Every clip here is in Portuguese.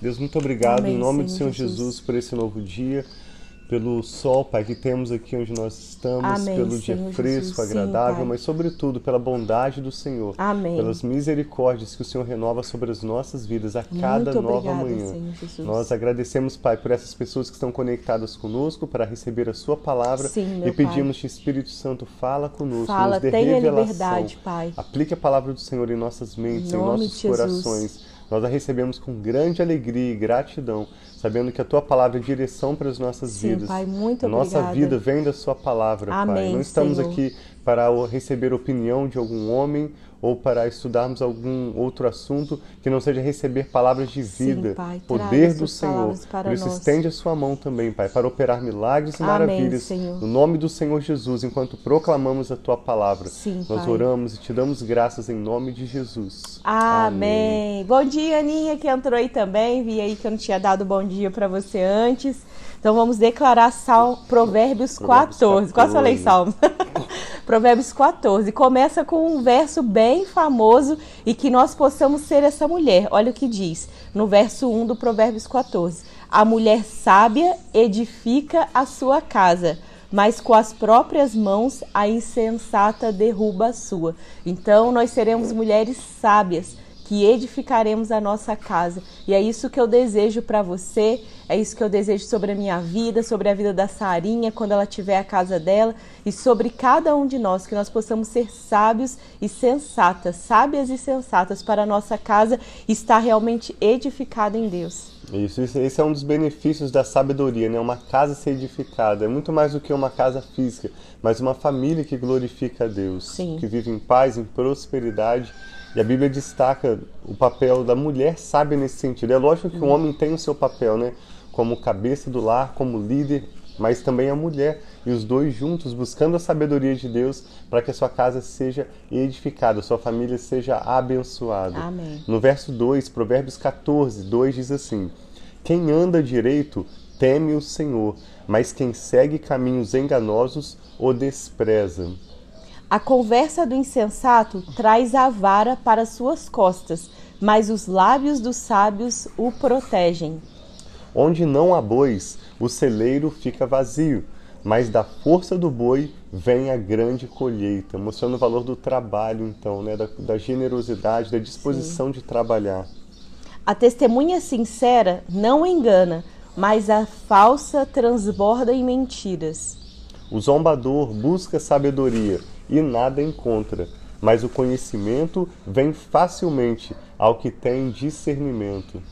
Deus, muito obrigado Amém, em nome do Senhor Senhor Jesus. Jesus. por esse novo dia, pelo sol, Pai, que temos aqui onde nós estamos, Amém, pelo dia Senhor fresco, Jesus. Sim, agradável, Pai. mas sobretudo pela bondade do Senhor, Amém. pelas misericórdias que o Senhor renova sobre as nossas vidas a cada Muito nova obrigada, manhã. Senhor. Nós agradecemos, Pai, por essas pessoas que estão conectadas conosco para receber a Sua palavra Sim, e pedimos que Espírito Santo fala conosco, Fala, nos dê revelação. liberdade, Pai. Aplique a palavra do Senhor em nossas mentes, Em em, nossos corações. Nós a recebemos com grande alegria e gratidão, sabendo que a tua palavra é direção para as nossas Sim, vidas. Pai, muito a nossa obrigada. vida vem da sua palavra, Pai. Amém, Não estamos Senhor. aqui para receber opinião de algum homem ou para estudarmos algum outro assunto que não seja receber palavras de Sim, vida, Pai, poder do Senhor. Por isso nós. estende a sua mão também, Pai, para operar milagres e Amém, maravilhas Senhor. no nome do Senhor Jesus, enquanto proclamamos a tua palavra. Sim, Nós Pai. oramos e te damos graças em nome de Jesus. Amém. Bom dia, Aninha, que entrou aí também. Vi aí que eu não tinha dado bom dia para você antes. Então vamos declarar sal, Provérbios, Provérbios 14. Quase falei 14. Salmo. Provérbios 14. Começa com um verso bem famoso e que nós possamos ser essa mulher. Olha o que diz no verso 1 do Provérbios 14. A mulher sábia edifica a sua casa, mas com as próprias mãos a insensata derruba a sua. Então nós seremos mulheres sábias que edificaremos a nossa casa. E é isso que eu desejo para você, é isso que eu desejo sobre a minha vida, sobre a vida da Sarinha quando ela tiver a casa dela e sobre cada um de nós, que nós possamos ser sábios e sensatas, sábias e sensatas para a nossa casa estar realmente edificada em Deus. Isso, isso- esse é um dos benefícios da sabedoria, né? Uma casa ser edificada. É muito mais do que uma casa física, mas uma família que glorifica a Deus, Sim. que vive em paz, em prosperidade. E a Bíblia destaca o papel da mulher sábia nesse sentido. É lógico que o homem tem o seu papel, né? Como cabeça do lar, como líder, mas também a mulher. E os dois juntos buscando a sabedoria de Deus para que a sua casa seja edificada, a sua família seja abençoada. Amém. No verso 2, Provérbios 14, 2 diz assim: Quem anda direito teme o Senhor, mas quem segue caminhos enganosos o despreza. A conversa do insensato traz a vara para suas costas, mas os lábios dos sábios o protegem. Onde não há bois, o celeiro fica vazio, mas da força do boi vem a grande colheita, mostrando o valor do trabalho, então, né? da, da generosidade, da disposição de trabalhar. A testemunha sincera não engana, mas a falsa transborda em mentiras. O zombador busca sabedoria e nada encontra, mas o conhecimento vem facilmente ao que tem discernimento.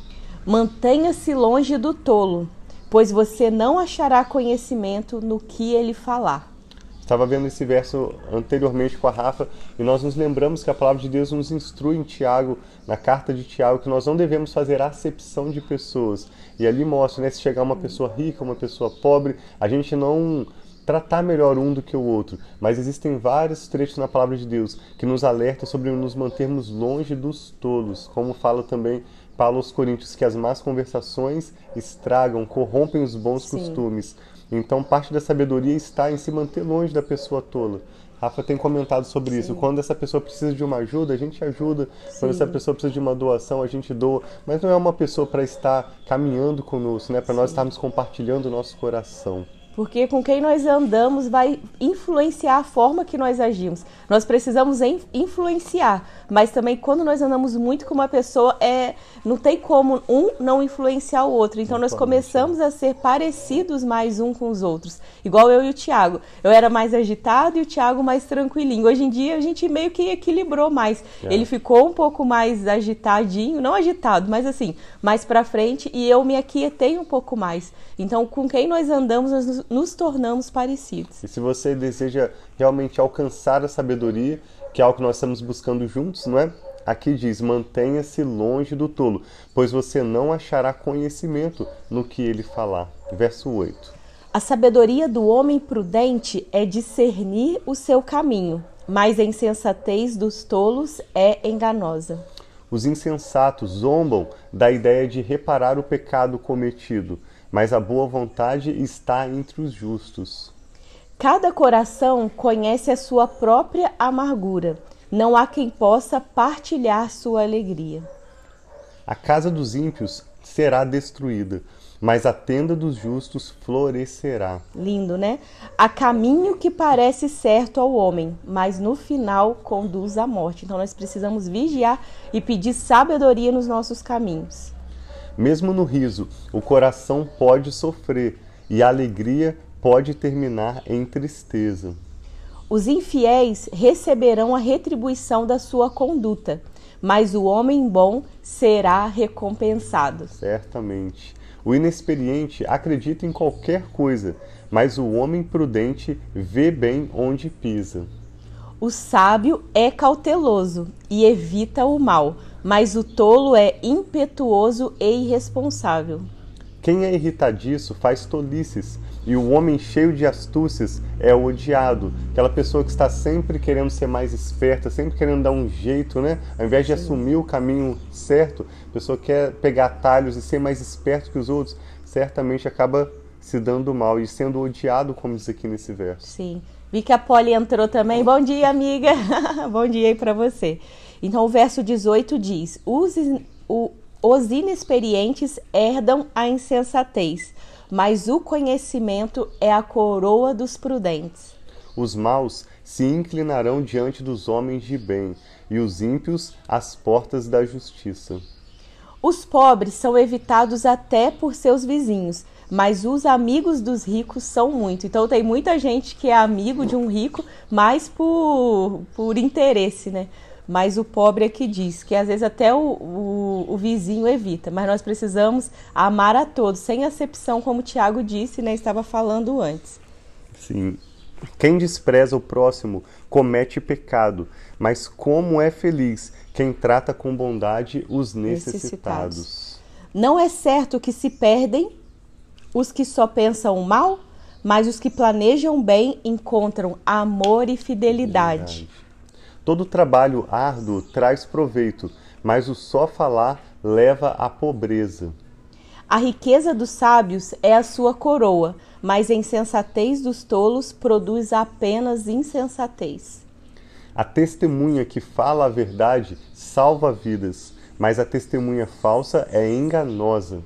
Mantenha-se longe do tolo, pois você não achará conhecimento no que ele falar. Estava vendo esse verso anteriormente com a Rafa e nós nos lembramos que a palavra de Deus nos instrui em Tiago, na carta de Tiago, que nós não devemos fazer acepção de pessoas. E ali mostra, né, se chegar uma pessoa rica, uma pessoa pobre, a gente não tratar melhor um do que o outro. Mas existem vários trechos na palavra de Deus que nos alertam sobre nos mantermos longe dos tolos, como fala também Paulo aos Coríntios, que as más conversações estragam, corrompem os bons Sim. costumes. Então, parte da sabedoria está em se manter longe da pessoa tola. Rafa tem comentado sobre isso. Quando essa pessoa precisa de uma ajuda, a gente ajuda. Quando Sim. essa pessoa precisa de uma doação, a gente doa. Mas não é uma pessoa para estar caminhando conosco, né? Para nós estarmos compartilhando o nosso coração. Porque com quem nós andamos vai influenciar a forma que nós agimos. Nós precisamos in- influenciar, mas também quando nós andamos muito com uma pessoa, é não tem como um não influenciar o outro. Então nós começamos a ser parecidos mais um com os outros. Igual eu e o Tiago. Eu era mais agitado e o Tiago mais tranquilinho. Hoje em dia a gente meio que equilibrou mais. É. Ele ficou um pouco mais agitadinho, não agitado, mas assim, mais pra frente e eu me aquietei um pouco mais. Então, com quem nós andamos, nós nos- nos tornamos parecidos. E se você deseja realmente alcançar a sabedoria, que é algo que nós estamos buscando juntos, não é? Aqui diz: mantenha-se longe do tolo, pois você não achará conhecimento no que ele falar. Verso 8. A sabedoria do homem prudente é discernir o seu caminho, mas a insensatez dos tolos é enganosa. Os insensatos zombam da ideia de reparar o pecado cometido, mas a boa vontade está entre os justos. Cada coração conhece a sua própria amargura. Não há quem possa partilhar sua alegria. A casa dos ímpios será destruída, mas a tenda dos justos florescerá. Lindo, né? Há caminho que parece certo ao homem, mas no final conduz à morte. Então nós precisamos vigiar e pedir sabedoria nos nossos caminhos. Mesmo no riso, o coração pode sofrer e a alegria pode terminar em tristeza. Os infiéis receberão a retribuição da sua conduta, mas o homem bom será recompensado. Certamente. O inexperiente acredita em qualquer coisa, mas o homem prudente vê bem onde pisa. O sábio é cauteloso e evita o mal, mas o tolo é impetuoso e irresponsável. Quem é irritadiço faz tolices, e o homem cheio de astúcias é o odiado. Aquela pessoa que está sempre querendo ser mais esperta, sempre querendo dar um jeito, né? Ao invés de Sim. assumir o caminho certo, a pessoa quer pegar atalhos e ser mais esperto que os outros, certamente acaba se dando mal e sendo odiado, como diz aqui nesse verso. Sim. Vi que a Polly entrou também. Bom dia, amiga. Bom dia aí para você. Então, o verso 18 diz: Os, o, os inexperientes herdam a insensatez mas o conhecimento é a coroa dos prudentes. Os maus se inclinarão diante dos homens de bem, e os ímpios às portas da justiça. Os pobres são evitados até por seus vizinhos, mas os amigos dos ricos são muito. Então tem muita gente que é amigo de um rico, mais por, por interesse, né? Mas o pobre é que diz, que às vezes até o, o, o, vizinho evita, mas nós precisamos amar a todos, sem acepção, como o Tiago disse, né, estava falando antes. Sim. Quem despreza o próximo comete pecado, mas como é feliz quem trata com bondade os necessitados. necessitados. Não é certo que se perdem os que só pensam mal, mas os que planejam bem encontram amor e fidelidade. fidelidade. Todo trabalho árduo traz proveito, mas o só falar leva à pobreza. A riqueza dos sábios é a sua coroa, mas a insensatez dos tolos produz apenas insensatez. A testemunha que fala a verdade salva vidas, mas a testemunha falsa é enganosa.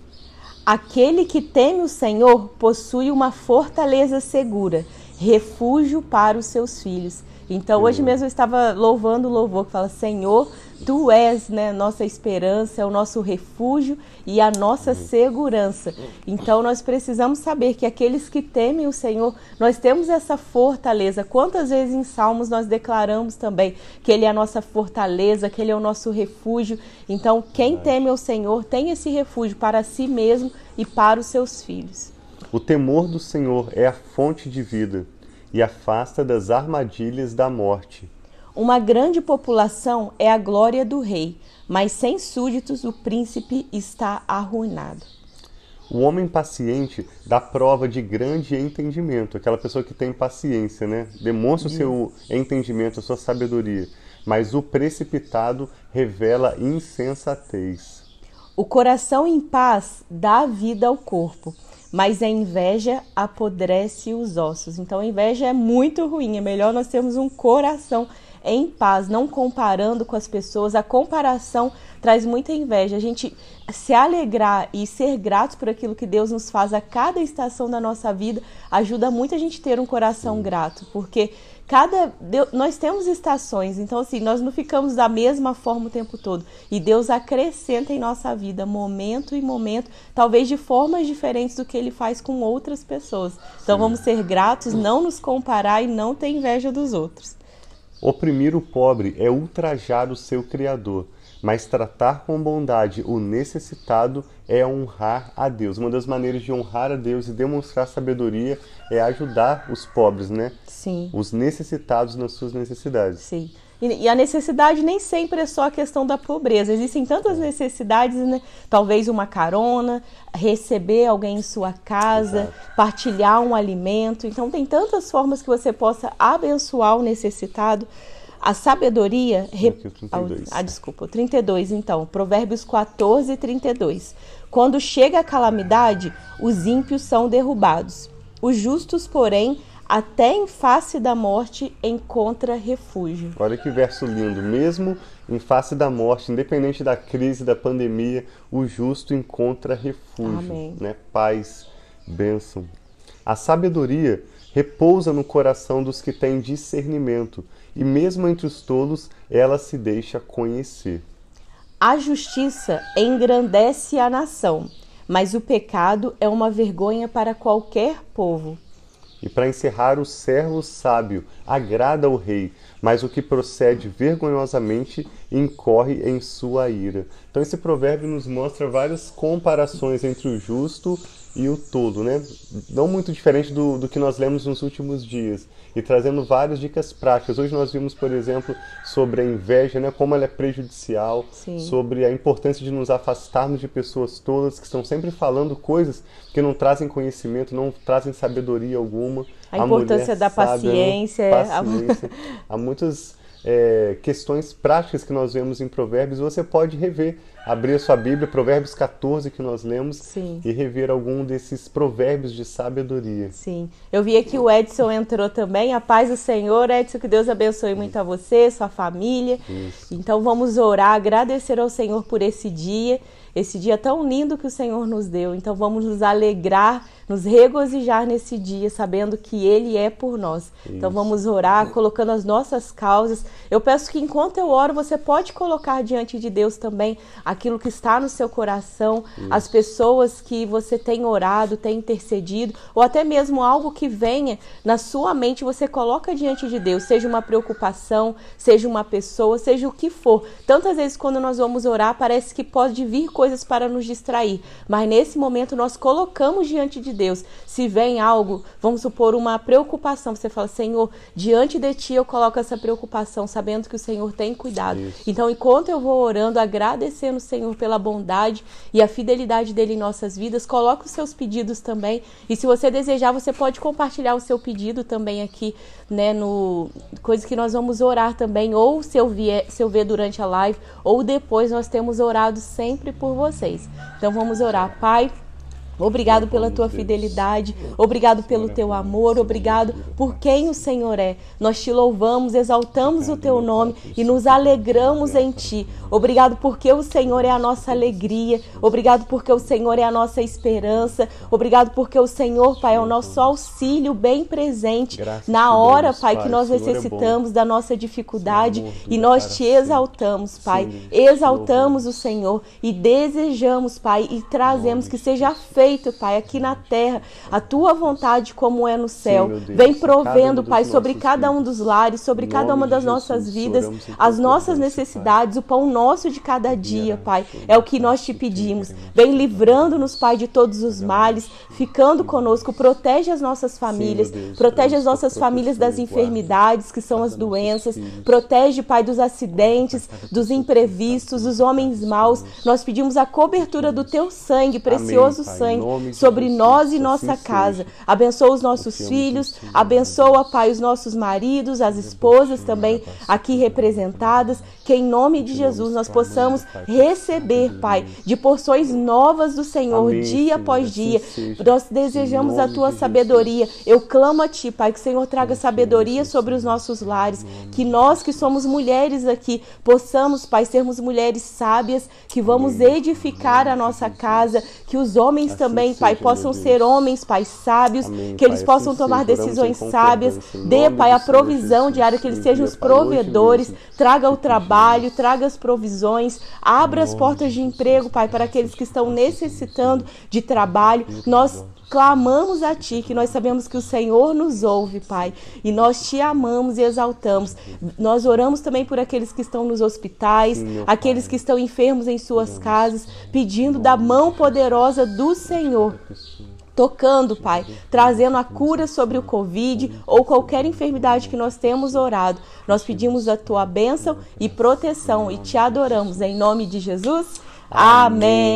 Aquele que teme o Senhor possui uma fortaleza segura, refúgio para os seus filhos. Então, hoje mesmo eu estava louvando o louvor que fala: Senhor, tu és né, nossa esperança, é o nosso refúgio e a nossa segurança. Então, nós precisamos saber que aqueles que temem o Senhor, nós temos essa fortaleza. Quantas vezes em Salmos nós declaramos também que Ele é a nossa fortaleza, que Ele é o nosso refúgio. Então, quem teme o Senhor tem esse refúgio para si mesmo e para os seus filhos. O temor do Senhor é a fonte de vida e afasta das armadilhas da morte. Uma grande população é a glória do rei, mas sem súditos o príncipe está arruinado. O homem paciente dá prova de grande entendimento, aquela pessoa que tem paciência, né? Demonstra o seu entendimento, a sua sabedoria. Mas o precipitado revela insensatez. O coração em paz dá vida ao corpo, mas a inveja apodrece os ossos. Então a inveja é muito ruim, é melhor nós termos um coração em paz, não comparando com as pessoas. A comparação traz muita inveja. A gente se alegrar e ser gratos por aquilo que Deus nos faz a cada estação da nossa vida ajuda muito a gente ter um coração grato, porque cada nós temos estações, então assim, nós não ficamos da mesma forma o tempo todo. E Deus acrescenta em nossa vida momento e momento, talvez de formas diferentes do que ele faz com outras pessoas. Então Sim. vamos ser gratos, não nos comparar e não ter inveja dos outros. Oprimir o pobre é ultrajar o seu criador mas tratar com bondade o necessitado é honrar a Deus. Uma das maneiras de honrar a Deus e demonstrar sabedoria é ajudar os pobres, né? Sim. Os necessitados nas suas necessidades. Sim. E, a necessidade nem sempre é só a questão da pobreza. Existem tantas é. necessidades, né? Talvez uma carona, receber alguém em sua casa, Exato. partilhar um alimento. Então, tem tantas formas que você possa abençoar o necessitado. A sabedoria. Aqui, 32. Ah, desculpa, o 32, então. Provérbios 14 e 32. Quando chega a calamidade, os ímpios são derrubados. Os justos, porém, até em face da morte encontra refúgio. Olha que verso lindo. Mesmo em face da morte, independente da crise, da pandemia, o justo encontra refúgio, Amém. né? Paz, bênção. A sabedoria repousa no coração dos que têm discernimento, e mesmo entre os tolos, ela se deixa conhecer. A justiça engrandece a nação, mas o pecado é uma vergonha para qualquer povo. E para encerrar, o servo sábio agrada ao rei, mas o que procede vergonhosamente incorre em sua ira. Então esse provérbio nos mostra várias comparações entre o justo e o tolo, né? Não muito diferente do, do que nós lemos nos últimos dias e trazendo várias dicas práticas. Hoje nós vimos, por exemplo, sobre a inveja, né? Como ela é prejudicial, Sim. sobre a importância de nos afastarmos de pessoas tolas que estão sempre falando coisas que não trazem conhecimento, não trazem sabedoria alguma. A importância mulher da sábia, né? paciência, é, a- paciência. Há muitas é, questões práticas que nós vemos em Provérbios. Você pode rever, abrir a sua Bíblia, Provérbios 14 que nós lemos, Sim. e rever algum desses provérbios de sabedoria. Sim. Eu vi aqui o Edson entrou também. A paz do Senhor, Edson, que Deus abençoe muito a você, sua família. Isso. Então vamos orar, agradecer ao Senhor por esse dia, esse dia tão lindo que o Senhor nos deu. Então vamos nos alegrar, nos regozijar nesse dia, sabendo que Ele é por nós. Então Isso. vamos orar, colocando as nossas causas. Eu peço que enquanto eu oro, você pode colocar diante de Deus também aquilo que está no seu coração, as pessoas que você tem orado, tem intercedido, ou até mesmo algo que venha na sua mente, você coloca diante de Deus, seja uma preocupação, seja uma pessoa, seja o que for. Tantas vezes quando nós vamos orar, parece que pode vir coisas para nos distrair, mas nesse momento nós colocamos diante de Deus. Se vem algo, vamos supor uma preocupação, você fala: "Senhor, diante de ti eu coloco essa preocupação, sabendo que o Senhor tem cuidado". Isso. Então, enquanto eu vou orando, agradecendo o Senhor pela bondade e a fidelidade dele em nossas vidas, coloque os seus pedidos também. E se você desejar, você pode compartilhar o seu pedido também aqui, né, no coisa que nós vamos orar também, ou se eu vier, se eu ver durante a live, ou depois nós temos orado sempre por vocês. Então vamos orar, Pai. Obrigado pela tua fidelidade, obrigado pelo teu amor, obrigado por quem o Senhor é. Nós te louvamos, exaltamos o teu nome e nos alegramos em ti. Obrigado porque o Senhor é a nossa alegria, obrigado porque o Senhor é a nossa esperança, obrigado porque o Senhor, Pai, é o nosso auxílio bem presente na hora, Pai, que nós é necessitamos da nossa dificuldade e nós te exaltamos, Pai. Exaltamos o Senhor e desejamos, Pai, e trazemos que seja feito, Pai, aqui na terra, a tua vontade como é no céu. Deus. Vem provendo, Pai, sobre cada um dos lares, sobre cada uma das nossas vidas, as nossas necessidades, o pão nosso de cada dia, Pai. É o que nós te pedimos. Vem livrando-nos, Pai, de todos os males, ficando conosco, protege as nossas famílias, protege as nossas famílias das enfermidades, que são as doenças, protege, Pai, dos acidentes, dos imprevistos, dos homens maus. Nós pedimos a cobertura do teu sangue, precioso sangue, sobre nós e assim nossa casa. Abençoa os nossos filhos, abençoa, Pai, os nossos maridos, as esposas também aqui representadas. Que em nome de Jesus nós possamos receber, Pai, de porções novas do Senhor, dia após assim dia. Nós desejamos a tua sabedoria. Eu clamo a Ti, Pai, que o Senhor traga sabedoria sobre os nossos lares. Que nós que somos mulheres aqui possamos, Pai, sermos mulheres sábias, que vamos edificar a nossa casa. Que os homens também, Pai, possam ser homens, Pai, sábios. Amém, que eles Pai, possam assim tomar decisões sábias. Dê, Pai, a provisão diária, que eles sejam os provedores. Traga o trabalho, traga as provisões. Abra as portas de emprego, Pai, para aqueles que estão necessitando de trabalho. Nós clamamos a Ti, que nós sabemos que o Senhor nos ouve, Pai, e nós Te amamos e exaltamos. Nós oramos também por aqueles que estão nos hospitais, meu aqueles Pai. que estão enfermos em suas casas, pedindo da mão poderosa do Senhor tocando, Pai, trazendo a cura sobre o Covid ou qualquer enfermidade que nós temos orado. Nós pedimos a tua bênção e proteção e te adoramos em nome de Jesus. Amém.